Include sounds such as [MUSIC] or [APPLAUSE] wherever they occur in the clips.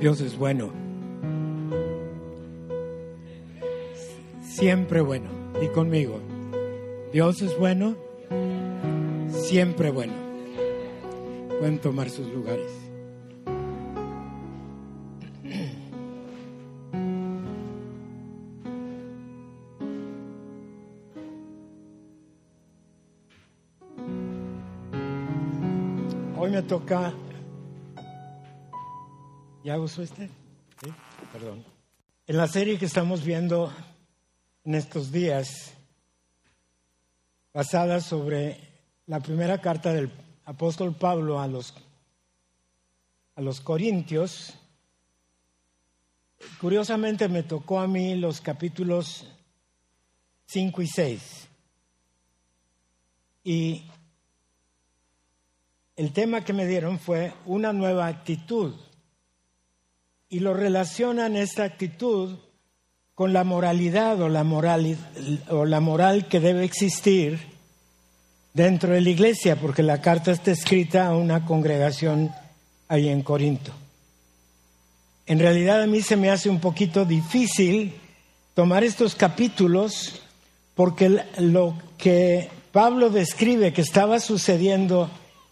Dios es bueno. Siempre bueno. Y conmigo. Dios es bueno. Siempre bueno. Pueden tomar sus lugares. Hoy me toca ¿Ya usó este? ¿Sí? Perdón. En la serie que estamos viendo en estos días, basada sobre la primera carta del apóstol Pablo a los, a los Corintios, curiosamente me tocó a mí los capítulos 5 y 6. Y el tema que me dieron fue una nueva actitud y lo relacionan esta actitud con la moralidad o la moral, o la moral que debe existir dentro de la iglesia, porque la carta está escrita a una congregación ahí en Corinto. En realidad a mí se me hace un poquito difícil tomar estos capítulos porque lo que Pablo describe que estaba sucediendo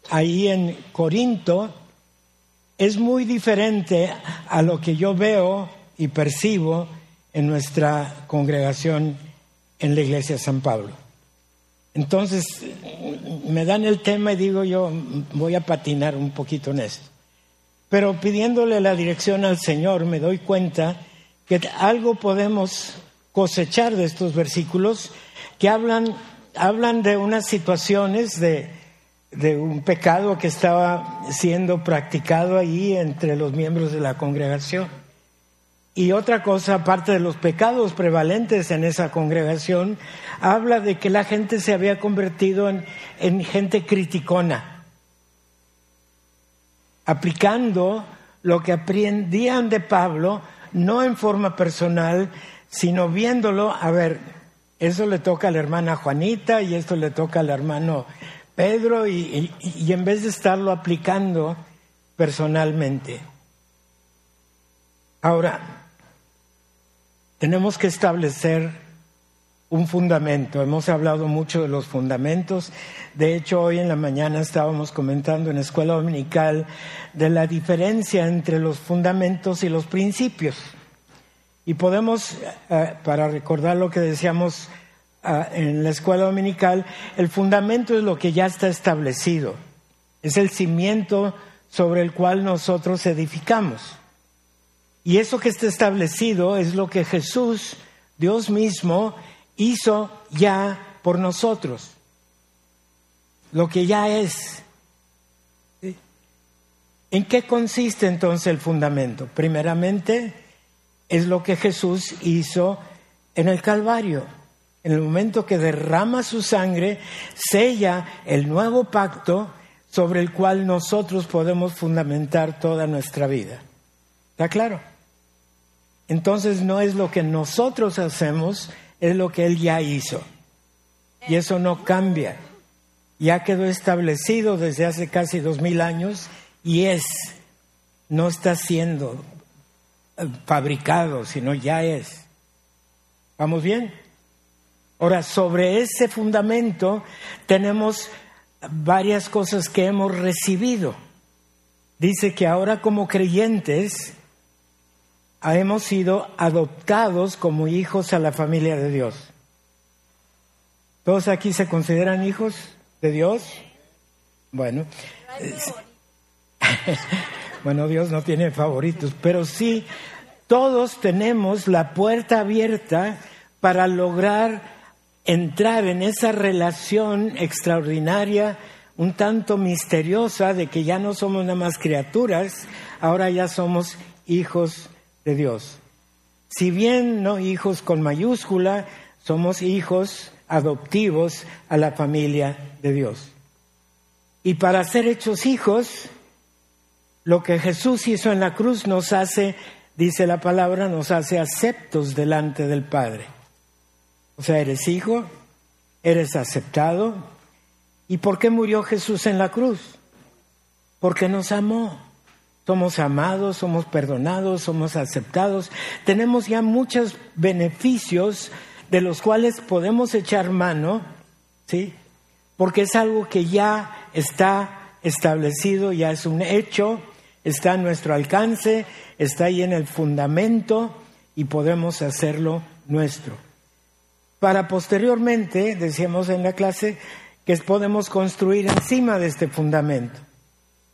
ahí en Corinto es muy diferente a lo que yo veo y percibo en nuestra congregación en la iglesia de San Pablo. Entonces, me dan el tema y digo yo, voy a patinar un poquito en esto. Pero pidiéndole la dirección al Señor, me doy cuenta que algo podemos cosechar de estos versículos que hablan, hablan de unas situaciones de, de un pecado que estaba siendo practicado ahí entre los miembros de la congregación. Y otra cosa, aparte de los pecados prevalentes en esa congregación, habla de que la gente se había convertido en, en gente criticona, aplicando lo que aprendían de Pablo, no en forma personal, sino viéndolo, a ver, eso le toca a la hermana Juanita y esto le toca al hermano Pedro y, en vez de estarlo aplicando personalmente. Ahora, tenemos que establecer un fundamento. Hemos hablado mucho de los fundamentos. De hecho, hoy en la mañana estábamos comentando en la escuela dominical de la diferencia entre los fundamentos y los principios. Y podemos, eh, para recordar lo que decíamos en la escuela dominical, el fundamento es lo que ya está establecido, es el cimiento sobre el cual nosotros edificamos. Y eso que está establecido es lo que Jesús, Dios mismo, hizo ya por nosotros, lo que ya es. ¿En qué consiste entonces el fundamento? Primeramente, es lo que Jesús hizo en el Calvario en el momento que derrama su sangre, sella el nuevo pacto sobre el cual nosotros podemos fundamentar toda nuestra vida. ¿Está claro? Entonces no es lo que nosotros hacemos, es lo que Él ya hizo. Y eso no cambia. Ya quedó establecido desde hace casi dos mil años y es, no está siendo eh, fabricado, sino ya es. ¿Vamos bien? Ahora, sobre ese fundamento tenemos varias cosas que hemos recibido. Dice que ahora como creyentes hemos sido adoptados como hijos a la familia de Dios. ¿Todos aquí se consideran hijos de Dios? Bueno, [LAUGHS] bueno, Dios no tiene favoritos, pero sí, todos tenemos la puerta abierta para lograr entrar en esa relación extraordinaria, un tanto misteriosa, de que ya no somos nada más criaturas, ahora ya somos hijos de Dios. Si bien no hijos con mayúscula, somos hijos adoptivos a la familia de Dios. Y para ser hechos hijos, lo que Jesús hizo en la cruz nos hace, dice la palabra, nos hace aceptos delante del Padre. O sea, eres hijo, eres aceptado. ¿Y por qué murió Jesús en la cruz? Porque nos amó. somos amados, somos perdonados, somos aceptados, tenemos ya muchos beneficios de los cuales podemos echar mano, ¿sí? Porque es algo que ya está establecido, ya es un hecho, está a nuestro alcance, está ahí en el fundamento y podemos hacerlo nuestro. Para posteriormente, decíamos en la clase, que podemos construir encima de este fundamento.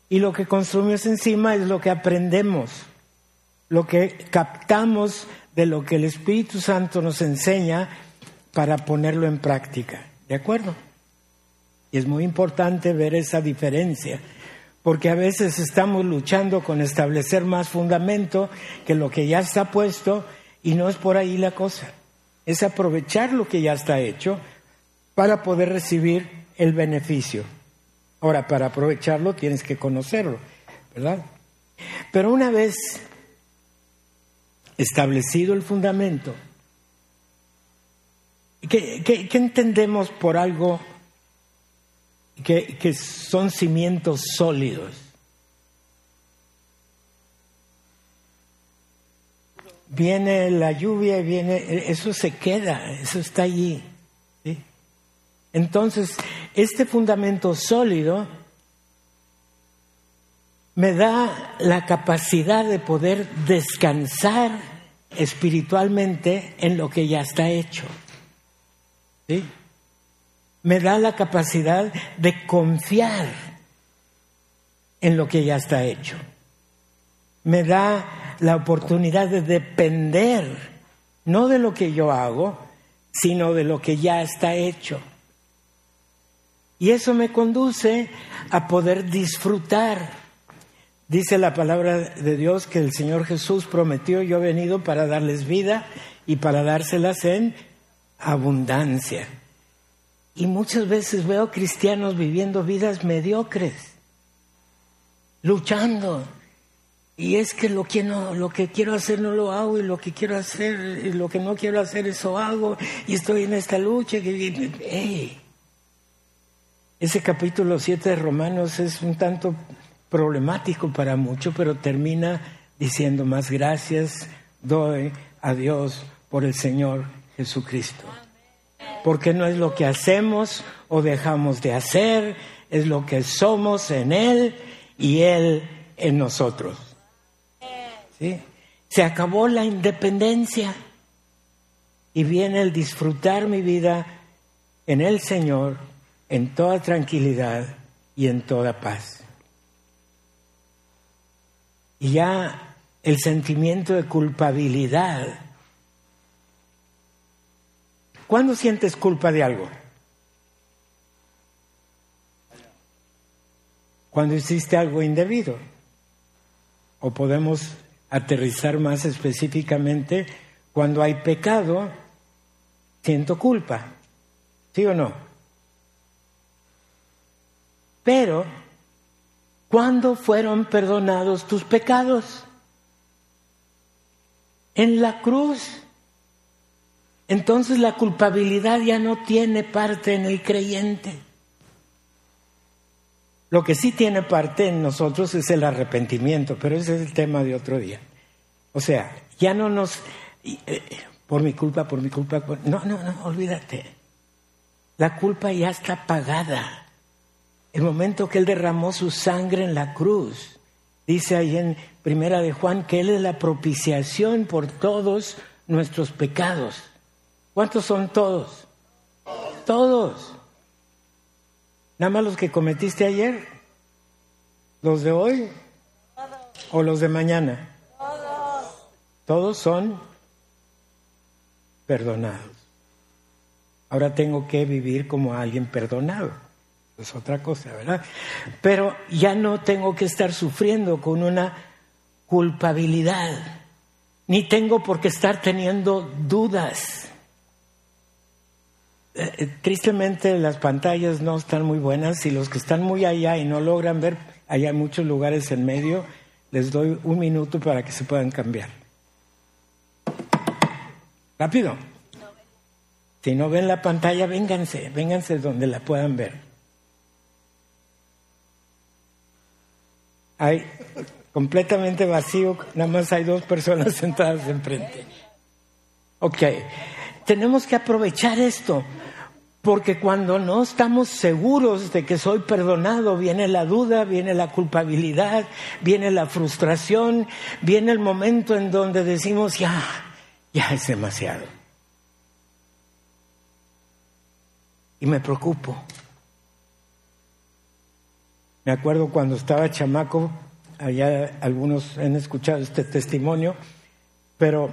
Y lo que construimos encima es lo que aprendemos, lo que captamos de lo que el Espíritu Santo nos enseña para ponerlo en práctica. ¿De acuerdo? Y es muy importante ver esa diferencia, porque a veces estamos luchando con establecer más fundamento que lo que ya está puesto y no es por ahí la cosa. Es aprovechar lo que ya está hecho para poder recibir el beneficio. Ahora, para aprovecharlo tienes que conocerlo, ¿verdad? Pero una vez establecido el fundamento, ¿qué, entendemos por algo que, que son cimientos sólidos? Viene la lluvia y viene, eso se queda, eso está allí. Entonces, este fundamento sólido me da la capacidad de poder descansar espiritualmente en lo que ya está hecho. Me da la capacidad de confiar en lo que ya está hecho. Me da la oportunidad de depender no de lo que yo hago, sino de lo que ya está hecho. Y eso me conduce a poder disfrutar. Dice la palabra de Dios que el Señor Jesús prometió, yo he venido para darles vida y para dárselas en abundancia. Y muchas veces veo cristianos viviendo vidas mediocres, luchando. Y es que lo que, no, lo que quiero hacer no lo hago y lo que quiero hacer, y lo que no quiero hacer eso hago y estoy en esta lucha. Ese capítulo 7 de Romanos es un tanto problemático para muchos, pero termina diciendo más gracias doy a Dios por el Señor Jesucristo. Porque no es lo que hacemos o dejamos de hacer, es lo que somos en Él y Él en nosotros. Se acabó la independencia y viene el disfrutar mi vida en el Señor en toda tranquilidad y en toda paz. Y ya el sentimiento de culpabilidad. ¿Cuándo sientes culpa de algo? Cuando hiciste algo indebido. O podemos aterrizar más específicamente, cuando hay pecado, siento culpa. ¿Sí o no? Pero, ¿cuándo fueron perdonados tus pecados? En la cruz. Entonces la culpabilidad ya no tiene parte en el creyente. Lo que sí tiene parte en nosotros es el arrepentimiento, pero ese es el tema de otro día. O sea, ya no nos... Eh, por mi culpa, por mi culpa... No, no, no, olvídate. La culpa ya está pagada. El momento que Él derramó su sangre en la cruz, dice ahí en Primera de Juan que Él es la propiciación por todos nuestros pecados. ¿Cuántos son todos? Todos. ¿Nada más los que cometiste ayer? ¿Los de hoy? ¿O los de mañana? Todos. Todos son perdonados. Ahora tengo que vivir como alguien perdonado es otra cosa, ¿verdad? Pero ya no tengo que estar sufriendo con una culpabilidad, ni tengo por qué estar teniendo dudas. Eh, eh, tristemente las pantallas no están muy buenas y los que están muy allá y no logran ver, allá hay muchos lugares en medio, les doy un minuto para que se puedan cambiar. Rápido. Si no ven la pantalla, vénganse, vénganse donde la puedan ver. completamente vacío, nada más hay dos personas [LAUGHS] sentadas enfrente. Ok, tenemos que aprovechar esto, porque cuando no estamos seguros de que soy perdonado, viene la duda, viene la culpabilidad, viene la frustración, viene el momento en donde decimos, ya, ya es demasiado. Y me preocupo. Me acuerdo cuando estaba chamaco, allá algunos han escuchado este testimonio, pero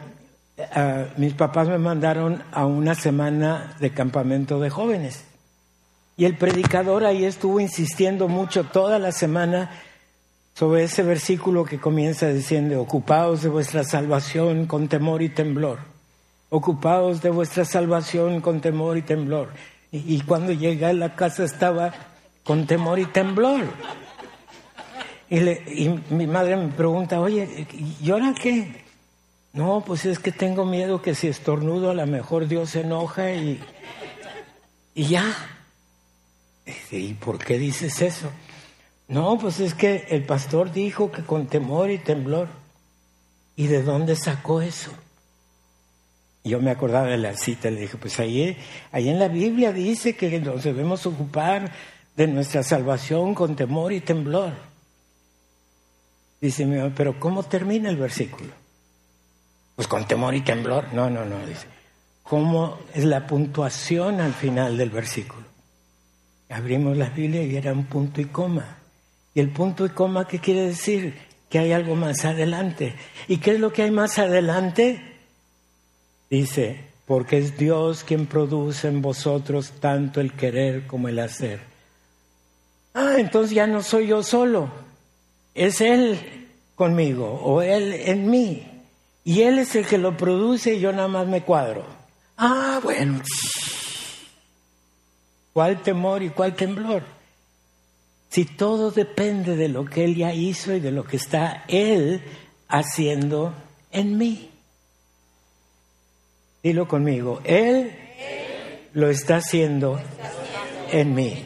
Mis papás me mandaron a una semana de campamento de jóvenes. Y el predicador ahí estuvo insistiendo mucho toda la semana sobre ese versículo que comienza diciendo, ocupados de vuestra salvación con temor y temblor. Ocupados de vuestra salvación con temor y temblor. Y, cuando llegué a la casa estaba con temor y temblor. Y, y mi madre me pregunta, oye, ¿y ahora qué? No, pues es que tengo miedo que si estornudo a lo mejor Dios se enoja y, y ya. ¿Y por qué dices eso? No, pues es que el pastor dijo que con temor y temblor. ¿Y de dónde sacó eso? Yo me acordaba de la cita, le dije, pues ahí, ahí en la Biblia dice que nos debemos ocupar de nuestra salvación con temor y temblor. Dice mi pero ¿cómo termina el versículo? Pues con temor y temblor. No, no, no, dice. ¿Cómo es la puntuación al final del versículo? Abrimos la Biblia y era un punto y coma. ¿Y el punto y coma qué quiere decir? Que hay algo más adelante. ¿Y qué es lo que hay más adelante? Dice, porque es Dios quien produce en vosotros tanto el querer como el hacer. Ah, entonces ya no soy yo solo, es Él conmigo o Él en mí. Y él es el que lo produce y yo nada más me cuadro. Ah, bueno. ¿Cuál temor y cuál temblor? Si todo depende de lo que él ya hizo y de lo que está él haciendo en mí. Dilo conmigo, él lo está haciendo en mí.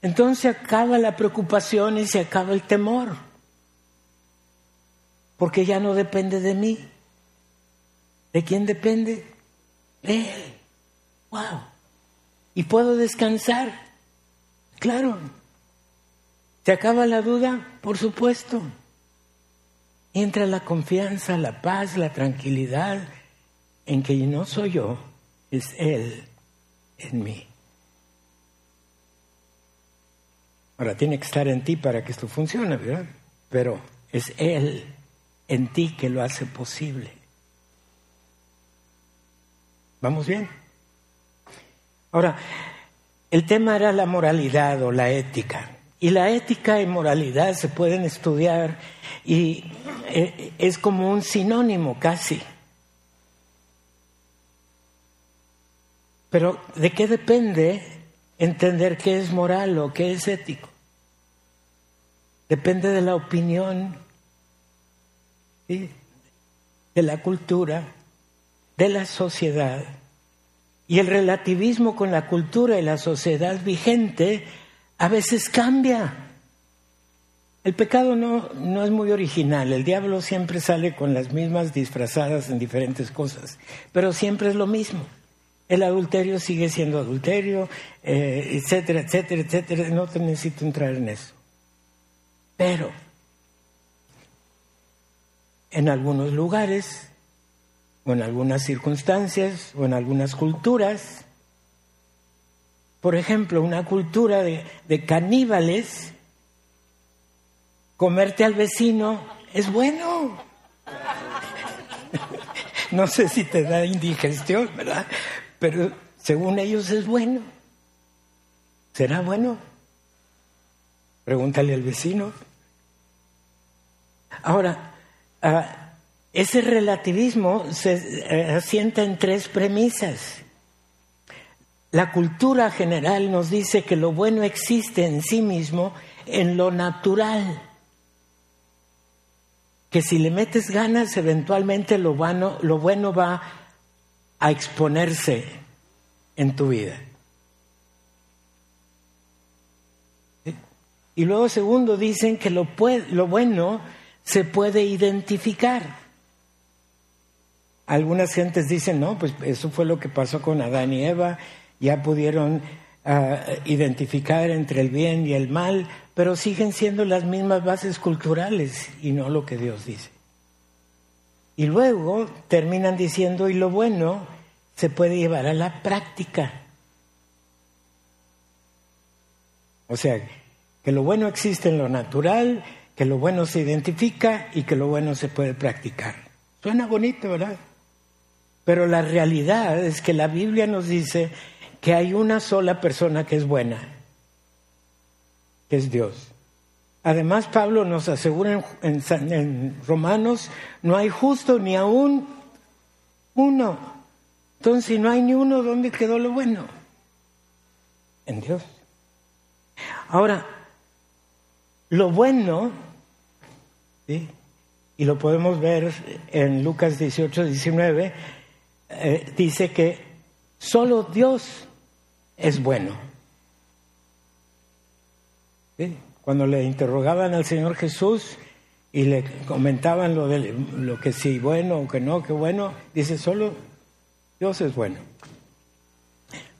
Entonces acaba la preocupación y se acaba el temor. Porque ya no depende de mí. ¿De quién depende? De Él. ¡Wow! ¿Y puedo descansar? Claro. ¿Se acaba la duda? Por supuesto. Entra la confianza, la paz, la tranquilidad en que no soy yo, es Él en mí. Ahora tiene que estar en ti para que esto funcione, ¿verdad? Pero es Él en ti que lo hace posible. ¿Vamos bien? Ahora, el tema era la moralidad o la ética. Y la ética y moralidad se pueden estudiar y eh, es como un sinónimo casi. Pero ¿de qué depende entender qué es moral o qué es ético? Depende de la opinión, de la cultura, de la sociedad. Y el relativismo con la cultura y la sociedad vigente a veces cambia. El pecado no, no es muy original, el diablo siempre sale con las mismas disfrazadas en diferentes cosas, pero siempre es lo mismo. El adulterio sigue siendo adulterio, eh, etcétera, etcétera, etcétera. No te necesito entrar en eso. Pero en algunos lugares o en algunas circunstancias o en algunas culturas. Por ejemplo, una cultura de, caníbales, comerte al vecino es bueno. [LAUGHS] no sé si te da indigestión, ¿verdad? Pero según ellos es bueno. ¿Será bueno? Pregúntale al vecino. Ahora, ah, ese relativismo se eh, asienta en tres premisas. La cultura general nos dice que lo bueno existe en sí mismo en lo natural, que si le metes ganas, eventualmente lo bueno, lo bueno va a exponerse en tu vida. Y luego, segundo, dicen que lo, lo bueno se puede identificar. Algunas gentes dicen, no, pues eso fue lo que pasó con Adán y Eva, ya pudieron ah, identificar entre el bien y el mal, pero siguen siendo las mismas bases culturales y no lo que Dios dice. Y luego terminan diciendo, y lo bueno se puede llevar a la práctica. O sea, que lo bueno existe en lo natural, que lo bueno se identifica y que lo bueno se puede practicar. Suena bonito, ¿verdad? Pero la realidad es que la Biblia nos dice que hay una sola persona que es buena, que es Dios. Además, Pablo nos asegura en, en, Romanos, no hay justo ni aún uno. Entonces, si no hay ni uno, ¿dónde quedó lo bueno? En Dios. Ahora, lo bueno, y lo podemos ver en Lucas 18, 19, eh, dice que solo Dios es bueno. Cuando le interrogaban al Señor Jesús y le comentaban lo, de, lo que sí bueno o que no, que bueno, dice solo Dios es bueno.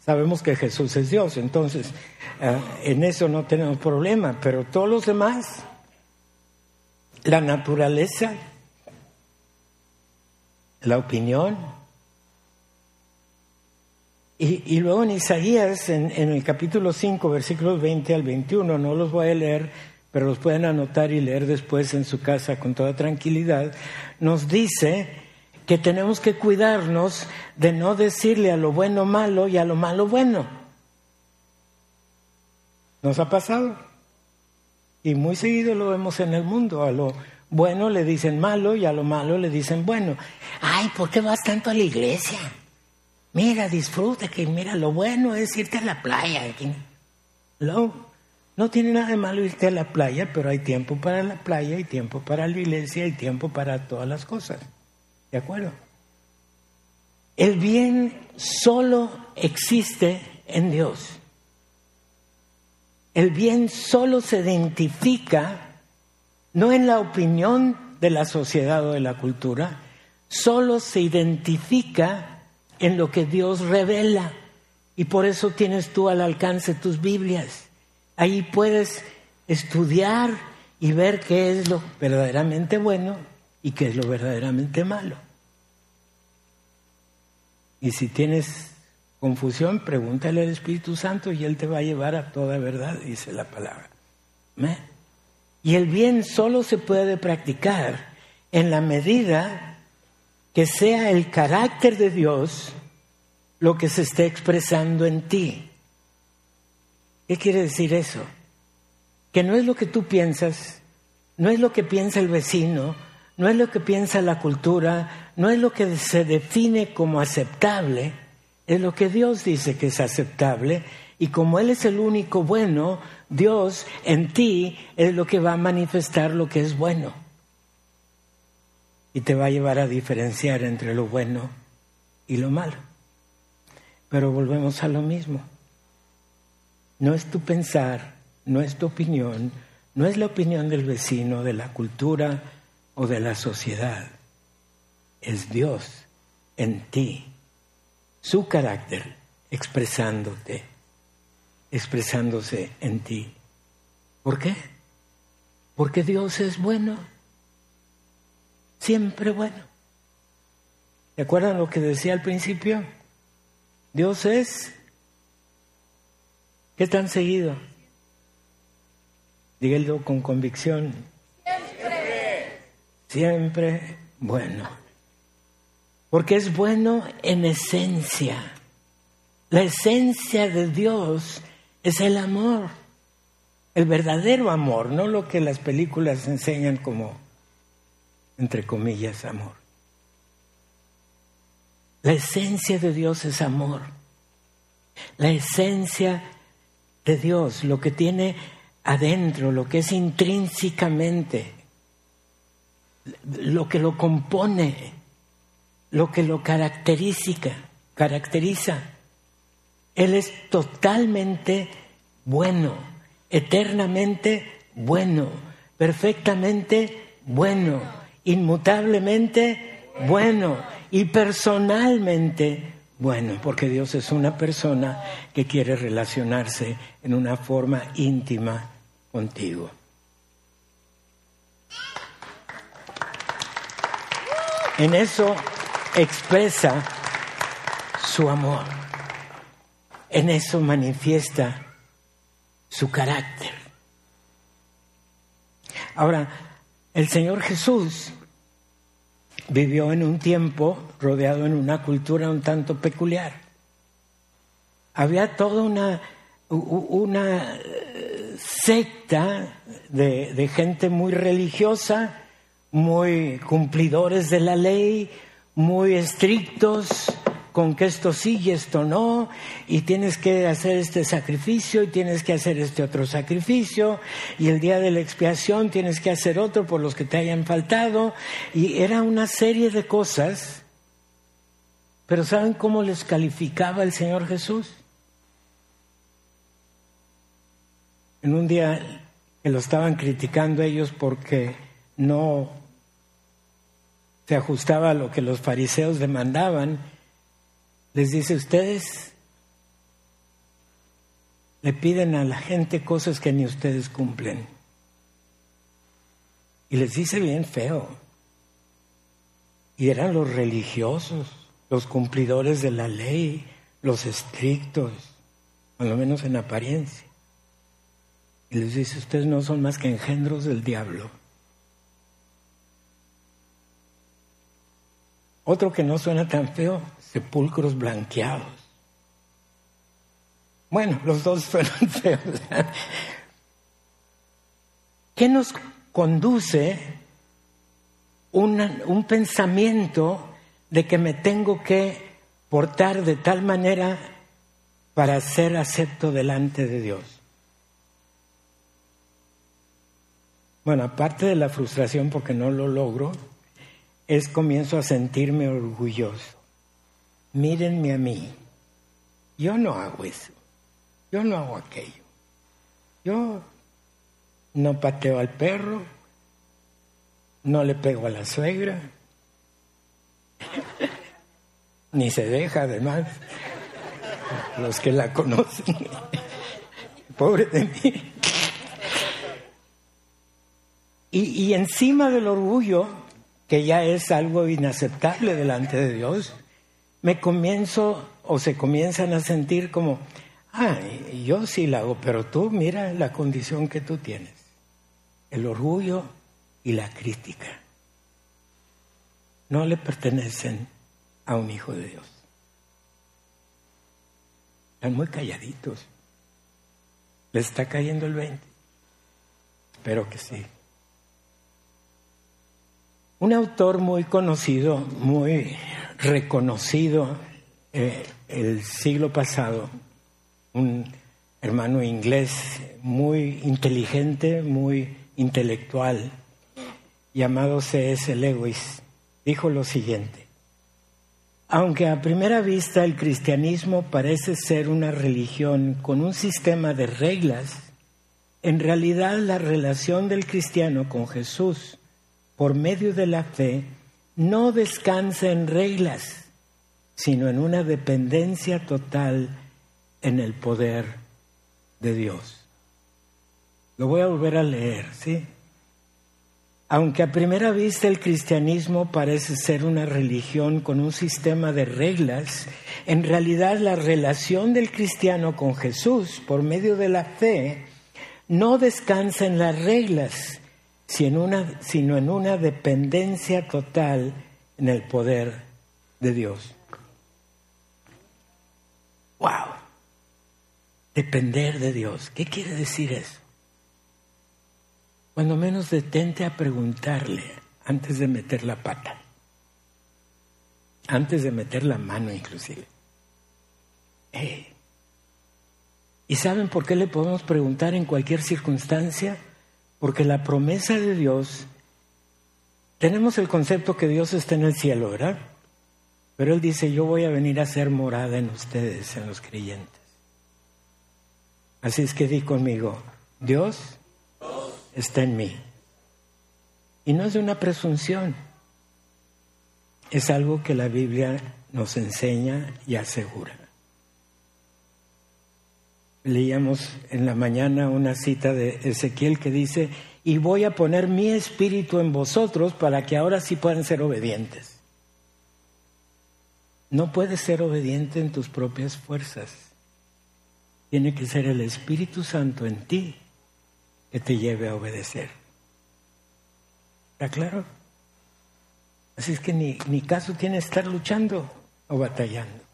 Sabemos que Jesús es Dios, entonces eh, en eso no tenemos problema, pero todos los demás, la naturaleza, la opinión, y, luego en Isaías, en, en, el capítulo 5, versículos 20 al 21, no los voy a leer, pero los pueden anotar y leer después en su casa con toda tranquilidad, nos dice que tenemos que cuidarnos de no decirle a lo bueno malo y a lo malo bueno. ¿Nos ha pasado? Y muy seguido lo vemos en el mundo. A lo bueno le dicen malo y a lo malo le dicen bueno. Ay, ¿por qué vas tanto a la iglesia? Mira, disfruta, que mira, lo bueno es irte a la playa. No, no tiene nada de malo irte a la playa, pero hay tiempo para la playa, hay tiempo para la iglesia, hay tiempo para todas las cosas. ¿De acuerdo? El bien solo existe en Dios. El bien solo se identifica no en la opinión de la sociedad o de la cultura, solo se identifica en lo que Dios revela. Y por eso tienes tú al alcance tus Biblias. Ahí puedes estudiar y ver qué es lo verdaderamente bueno y qué es lo verdaderamente malo. Y si tienes confusión, pregúntale al Espíritu Santo y Él te va a llevar a toda verdad, dice la palabra. Y el bien solo se puede practicar en la medida que sea el carácter de Dios lo que se esté expresando en ti. ¿Qué quiere decir eso? Que no es lo que tú piensas, no es lo que piensa el vecino, no es lo que piensa la cultura, no es lo que se define como aceptable, es lo que Dios dice que es aceptable y como Él es el único bueno, Dios en ti es lo que va a manifestar lo que es bueno y te va a llevar a diferenciar entre lo bueno y lo malo. Pero volvemos a lo mismo. No es tu pensar, no es tu opinión, no es la opinión del vecino, de la cultura, o de la sociedad. Es Dios en ti, su carácter expresándote, expresándose en ti. ¿Por qué? Porque Dios es bueno, siempre bueno. ¿Se acuerdan lo que decía al principio? Dios es, ¿qué tan seguido? Dígalo con convicción, siempre bueno. Porque es bueno en esencia. La esencia de Dios es el amor, el verdadero amor, no lo que las películas enseñan como, entre comillas, amor. La esencia de Dios es amor. La esencia de Dios, lo que tiene adentro, lo que es intrínsecamente, lo que lo compone, lo que lo caracteriza, caracteriza. Él es totalmente bueno, eternamente bueno, perfectamente bueno, inmutablemente bueno y personalmente bueno, porque Dios es una persona que quiere relacionarse en una forma íntima contigo. En eso expresa su amor. En eso manifiesta su carácter. Ahora, el Señor Jesús vivió en un tiempo rodeado en una cultura un tanto peculiar. Había toda una, una eh, secta de, de gente muy religiosa, muy cumplidores de la ley, muy estrictos, con que esto sí y esto no, y tienes que hacer este sacrificio y tienes que hacer este otro sacrificio, y el día de la expiación tienes que hacer otro por los que te hayan faltado, y era una serie de cosas, pero ¿saben cómo les calificaba el Señor Jesús? En un día que lo estaban criticando ellos porque no se ajustaba a lo que los fariseos demandaban, les dice, ustedes le piden a la gente cosas que ni ustedes cumplen. Y les dice bien feo. Y eran los religiosos, los cumplidores de la ley, los estrictos, por lo menos en apariencia. Y les dice, ustedes no son más que engendros del diablo. Otro que no suena tan feo, sepulcros blanqueados. Bueno, los dos suenan [LAUGHS] feos. ¿Qué nos conduce un pensamiento de que me tengo que portar de tal manera para ser acepto delante de Dios? Bueno, aparte de la frustración porque no lo logro, es comienzo a sentirme orgulloso. Mírenme a mí. Yo no hago eso. Yo no hago aquello. Yo no pateo al perro. No le pego a la suegra. [LAUGHS] Ni se deja, además. Los que la conocen. [LAUGHS] Pobre de mí. Y, y encima del orgullo que ya es algo inaceptable delante de Dios, me comienzo o se comienzan a sentir como, ah, yo sí la hago, pero tú mira la condición que tú tienes, el orgullo y la crítica. No le pertenecen a un hijo de Dios. Están muy calladitos. ¿Les está cayendo el 20? Espero que sí. Un autor muy conocido, muy reconocido eh, el siglo pasado, un hermano inglés muy inteligente, muy intelectual, llamado C.S. Lewis, dijo lo siguiente. Aunque a primera vista el cristianismo parece ser una religión con un sistema de reglas, en realidad la relación del cristiano con Jesús por medio de la fe, no descansa en reglas, sino en una dependencia total en el poder de Dios. Lo voy a volver a leer, ¿sí? Aunque a primera vista el cristianismo parece ser una religión con un sistema de reglas, en realidad la relación del cristiano con Jesús por medio de la fe no descansa en las reglas, sino en una dependencia total en el poder de Dios. ¡Wow! Depender de Dios. ¿Qué quiere decir eso? Cuando menos detente a preguntarle antes de meter la pata, antes de meter la mano inclusive. ¿Y saben por qué le podemos preguntar en cualquier circunstancia? Porque la promesa de Dios, tenemos el concepto que Dios está en el cielo, ¿verdad? Pero Él dice, yo voy a venir a ser morada en ustedes, en los creyentes. Así es que di conmigo, Dios está en mí. Y no es una presunción, es algo que la Biblia nos enseña y asegura. Leíamos en la mañana una cita de Ezequiel que dice, y voy a poner mi espíritu en vosotros para que ahora sí puedan ser obedientes. No puedes ser obediente en tus propias fuerzas. Tiene que ser el Espíritu Santo en ti que te lleve a obedecer. ¿Está claro? Así es que ni, ni caso tiene estar luchando o batallando.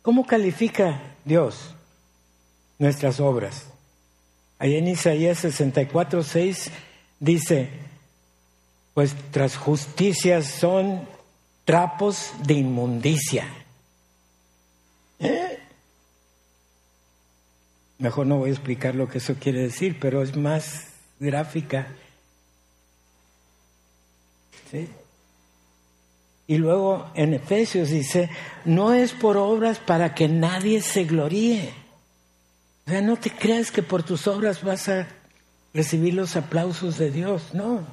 ¿Cómo califica Dios nuestras obras? Ahí en Isaías 64, 6 dice, pues tras justicias son trapos de inmundicia. ¿Eh? Mejor no voy a explicar lo que eso quiere decir, pero es más gráfica. ¿Sí? Y luego en Efesios dice, no es por obras para que nadie se gloríe. O sea, no te creas que por tus obras vas a recibir los aplausos de Dios, no.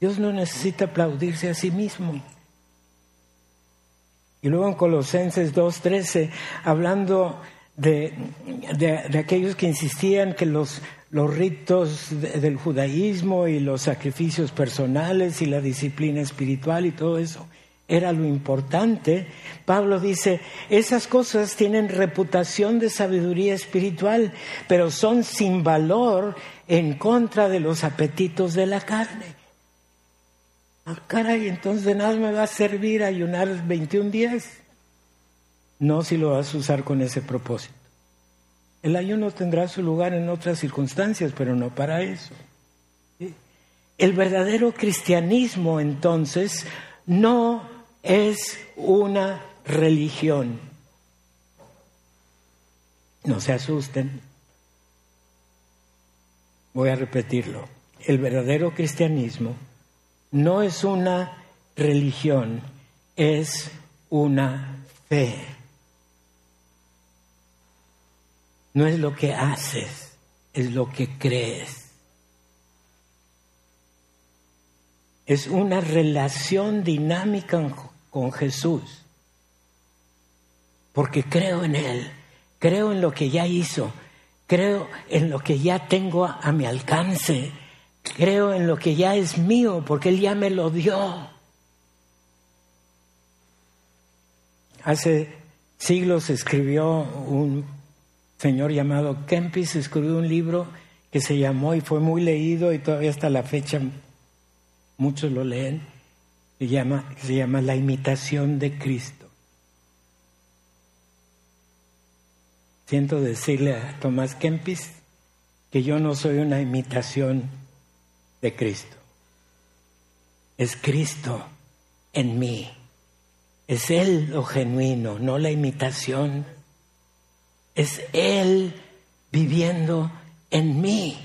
Dios no necesita aplaudirse a sí mismo. Y luego en Colosenses 2.13, hablando de, de, aquellos que insistían que los, los ritos del judaísmo y los sacrificios personales y la disciplina espiritual y todo eso era lo importante, Pablo dice, esas cosas tienen reputación de sabiduría espiritual, pero son sin valor en contra de los apetitos de la carne. Ah, caray, entonces de nada me va a servir ayunar 21 días. No si lo vas a usar con ese propósito. El ayuno tendrá su lugar en otras circunstancias, pero no para eso. El verdadero cristianismo entonces no es una religión. No se asusten. Voy a repetirlo. El verdadero cristianismo no es una religión, es una fe. No es lo que haces, es lo que crees. Es una relación dinámica con Jesús. Porque creo en Él, creo en lo que ya hizo, creo en lo que ya tengo a mi alcance Creo en lo que ya es mío porque Él ya me lo dio. Hace siglos escribió un señor llamado Kempis, escribió un libro que se llamó y fue muy leído y todavía hasta la fecha muchos lo leen, se llama, se llama La imitación de Cristo. Siento decirle a Tomás Kempis que yo no soy una imitación de Cristo. Es Cristo en mí. Es Él lo genuino, no la imitación. Es Él viviendo en mí.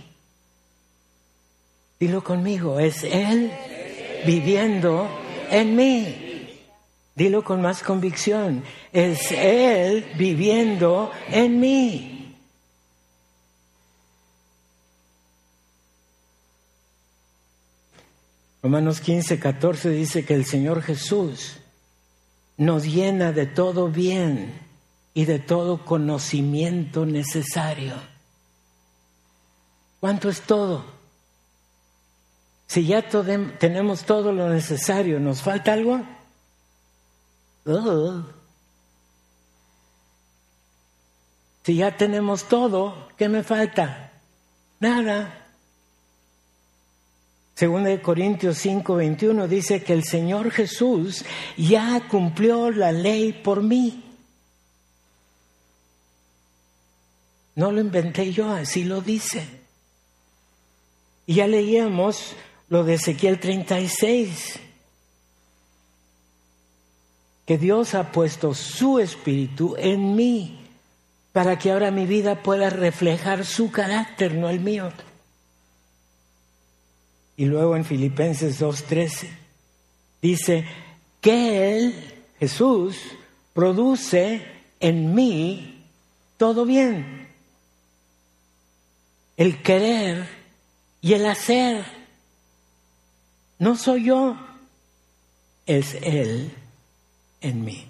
Dilo conmigo, es Él viviendo en mí. Dilo con más convicción, es Él viviendo en mí. Romanos 15, 14 dice que el Señor Jesús nos llena de todo bien y de todo conocimiento necesario. ¿Cuánto es todo? Si ya tenemos todo lo necesario, ¿nos falta algo? Oh. Si ya tenemos todo, ¿qué me falta? Nada. Según de Corintios 5, 21 dice que el Señor Jesús ya cumplió la ley por mí. No lo inventé yo, así lo dice. Y ya leíamos lo de Ezequiel 36, que Dios ha puesto su espíritu en mí para que ahora mi vida pueda reflejar su carácter, no el mío. Y luego en Filipenses 2.13 dice que Él, Jesús, produce en mí todo bien. El querer y el hacer. No soy yo, es Él en mí.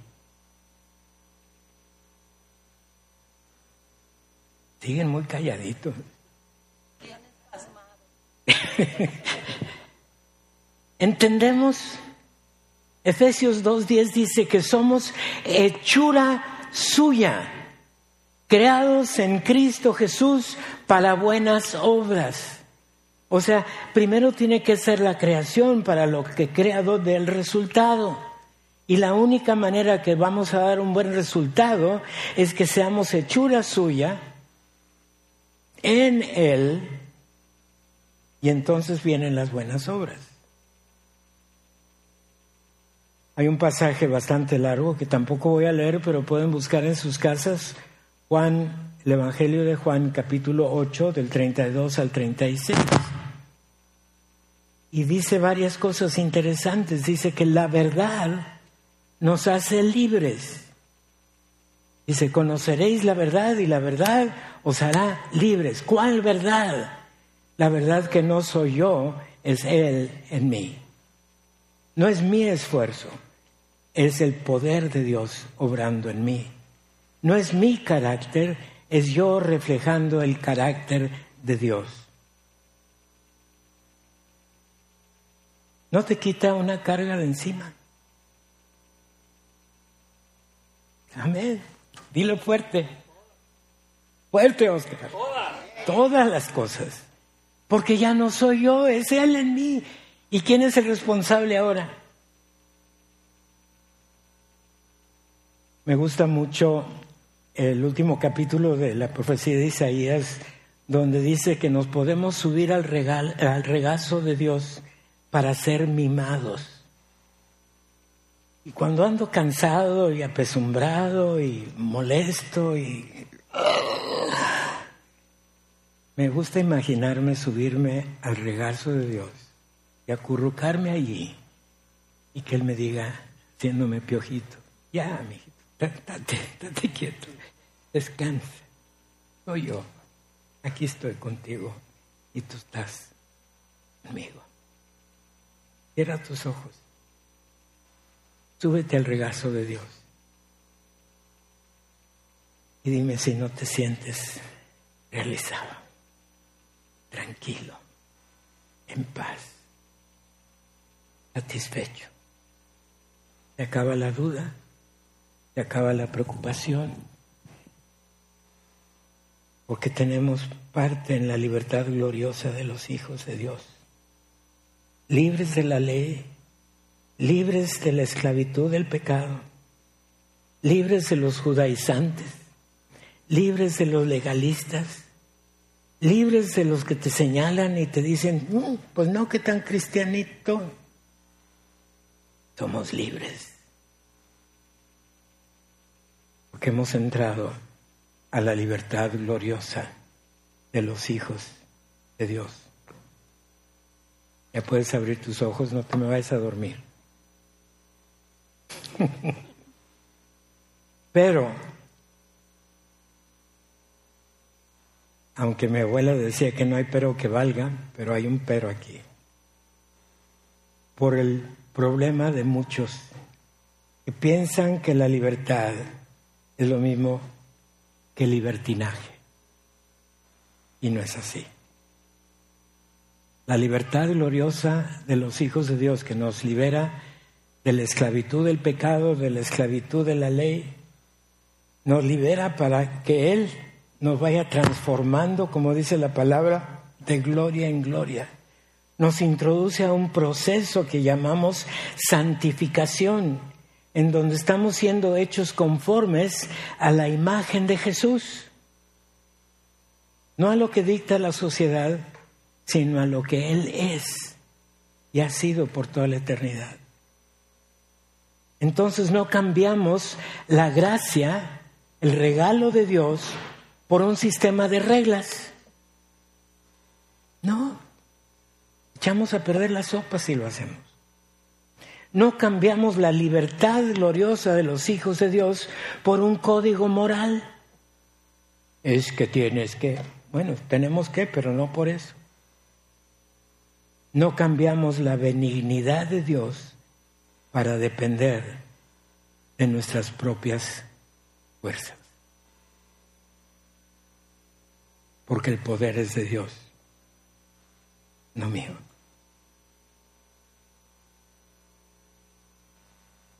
Siguen muy calladitos. [LAUGHS] ¿Entendemos? Efesios 2.10 dice que somos hechura suya, creados en Cristo Jesús para buenas obras. O sea, primero tiene que ser la creación para lo que creado del resultado. Y la única manera que vamos a dar un buen resultado es que seamos hechura suya en Él y entonces vienen las buenas obras. Hay un pasaje bastante largo que tampoco voy a leer, pero pueden buscar en sus casas Juan, el Evangelio de Juan, capítulo 8, del 32 al 36 y dice varias cosas interesantes. Dice que la verdad nos hace libres. Dice, conoceréis la verdad y la verdad os hará libres. ¿Cuál verdad? La verdad que no soy yo, es Él en mí. No es mi esfuerzo, es el poder de Dios obrando en mí. No es mi carácter, es yo reflejando el carácter de Dios. ¿No te quita una carga de encima? Amén. Dilo fuerte. Fuerte, Oscar. Todas las cosas. Porque ya no soy yo, es Él en mí. ¿Y quién es el responsable ahora? Me gusta mucho el último capítulo de la profecía de Isaías, donde dice que nos podemos subir al, al regazo de Dios para ser mimados. Y cuando ando cansado y apesumbrado y molesto y... Me gusta imaginarme subirme al regazo de Dios y acurrucarme allí y que Él me diga, haciéndome piojito, ya, mijito, date, date quieto, descansa. Soy yo, aquí estoy contigo y tú estás conmigo. Cierra tus ojos. Súbete al regazo de Dios. Y dime si no te sientes realizado, tranquilo, en paz, satisfecho. Se acaba la duda, se acaba la preocupación, porque tenemos parte en la libertad gloriosa de los hijos de Dios libres de la ley, libres de la esclavitud del pecado, libres de los judaizantes, libres de los legalistas, libres de los que te señalan y te dicen, mm, pues no, que tan cristianito. Somos libres. Porque hemos entrado a la libertad gloriosa de los hijos de Dios. Ya puedes abrir tus ojos, no te me vayas a dormir. Pero, aunque mi abuela decía que no hay pero que valga, pero hay un pero aquí. Por el problema de muchos que piensan que la libertad es lo mismo que libertinaje. Y no es así. La libertad gloriosa de los hijos de Dios que nos libera de la esclavitud del pecado, de la esclavitud de la ley, nos libera para que Él nos vaya transformando, como dice la palabra, de gloria en gloria. Nos introduce a un proceso que llamamos santificación, en donde estamos siendo hechos conformes a la imagen de Jesús, no a lo que dicta la sociedad, sino a lo que Él es y ha sido por toda la eternidad. Entonces no cambiamos la gracia, el regalo de Dios, por un sistema de reglas. No, echamos a perder la sopa si lo hacemos. No cambiamos la libertad gloriosa de los hijos de Dios por un código moral. Es que tienes que, bueno, tenemos que, pero no por eso. No cambiamos la benignidad de Dios para depender de nuestras propias fuerzas. Porque el poder es de Dios, no mío.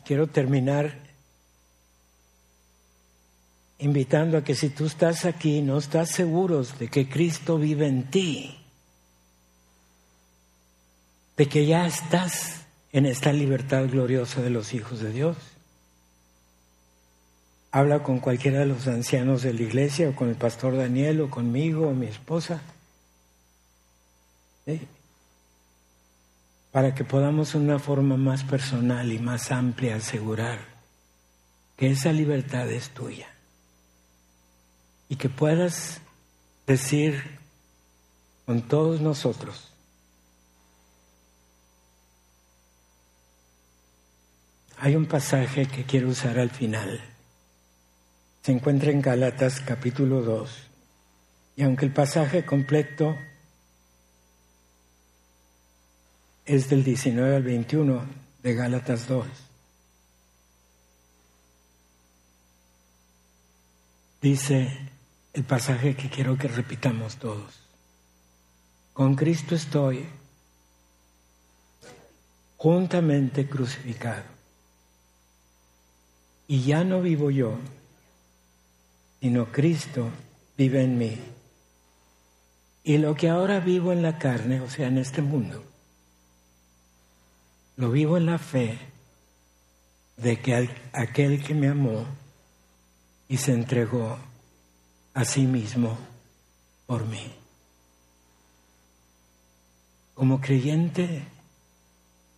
Quiero terminar invitando a que si tú estás aquí no estás seguro de que Cristo vive en ti, de que ya estás en esta libertad gloriosa de los hijos de Dios. Habla con cualquiera de los ancianos de la iglesia o con el pastor Daniel o conmigo o mi esposa. Para que podamos de una forma más personal y más amplia asegurar que esa libertad es tuya y que puedas decir con todos nosotros, hay un pasaje que quiero usar al final. Se encuentra en Gálatas capítulo 2. Y aunque el pasaje completo es del 19 al 21 de Gálatas 2, dice, el pasaje que quiero que repitamos todos. Con Cristo estoy juntamente crucificado. Y ya no vivo yo, sino Cristo vive en mí. Y lo que ahora vivo en la carne, o sea, en este mundo, lo vivo en la fe de que aquel que me amó y se entregó a sí mismo por mí. Como creyente,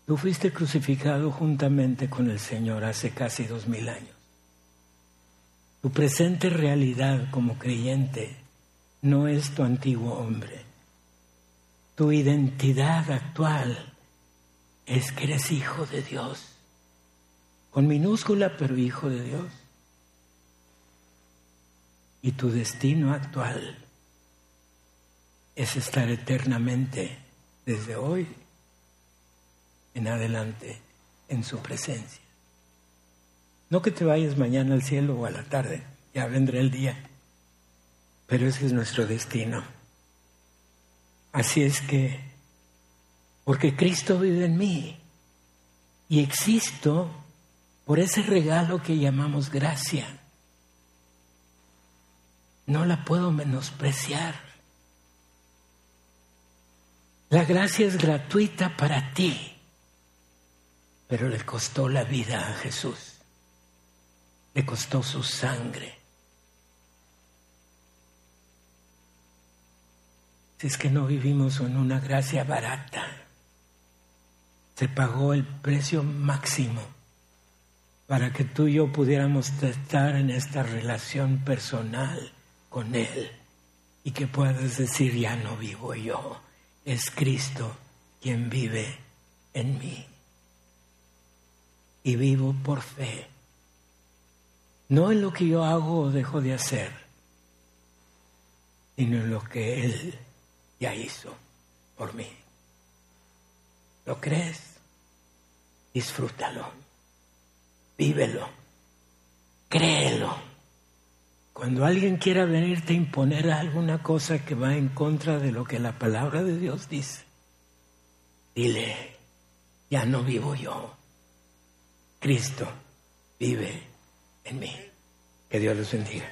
tú fuiste crucificado juntamente con el Señor hace casi dos mil años. Tu presente realidad como creyente no es tu antiguo hombre. Tu identidad actual es que eres hijo de Dios, con minúscula pero hijo de Dios y tu destino actual es estar eternamente desde hoy en adelante en su presencia. No que te vayas mañana al cielo o a la tarde, ya vendrá el día, pero ese es nuestro destino. Así es que, porque Cristo vive en mí y existo por ese regalo que llamamos gracia no la puedo menospreciar. La gracia es gratuita para ti, pero le costó la vida a Jesús, le costó su sangre. Si es que no vivimos en una gracia barata, se pagó el precio máximo para que tú y yo pudiéramos estar en esta relación personal con Él y que puedas decir, ya no vivo yo, es Cristo quien vive en mí. Y vivo por fe, no en lo que yo hago o dejo de hacer, sino en lo que Él ya hizo por mí. ¿Lo crees? Disfrútalo, vívelo, créelo. Cuando alguien quiera venirte a imponer alguna cosa que va en contra de lo que la palabra de Dios dice, dile, ya no vivo yo, Cristo vive en mí. Que Dios los bendiga.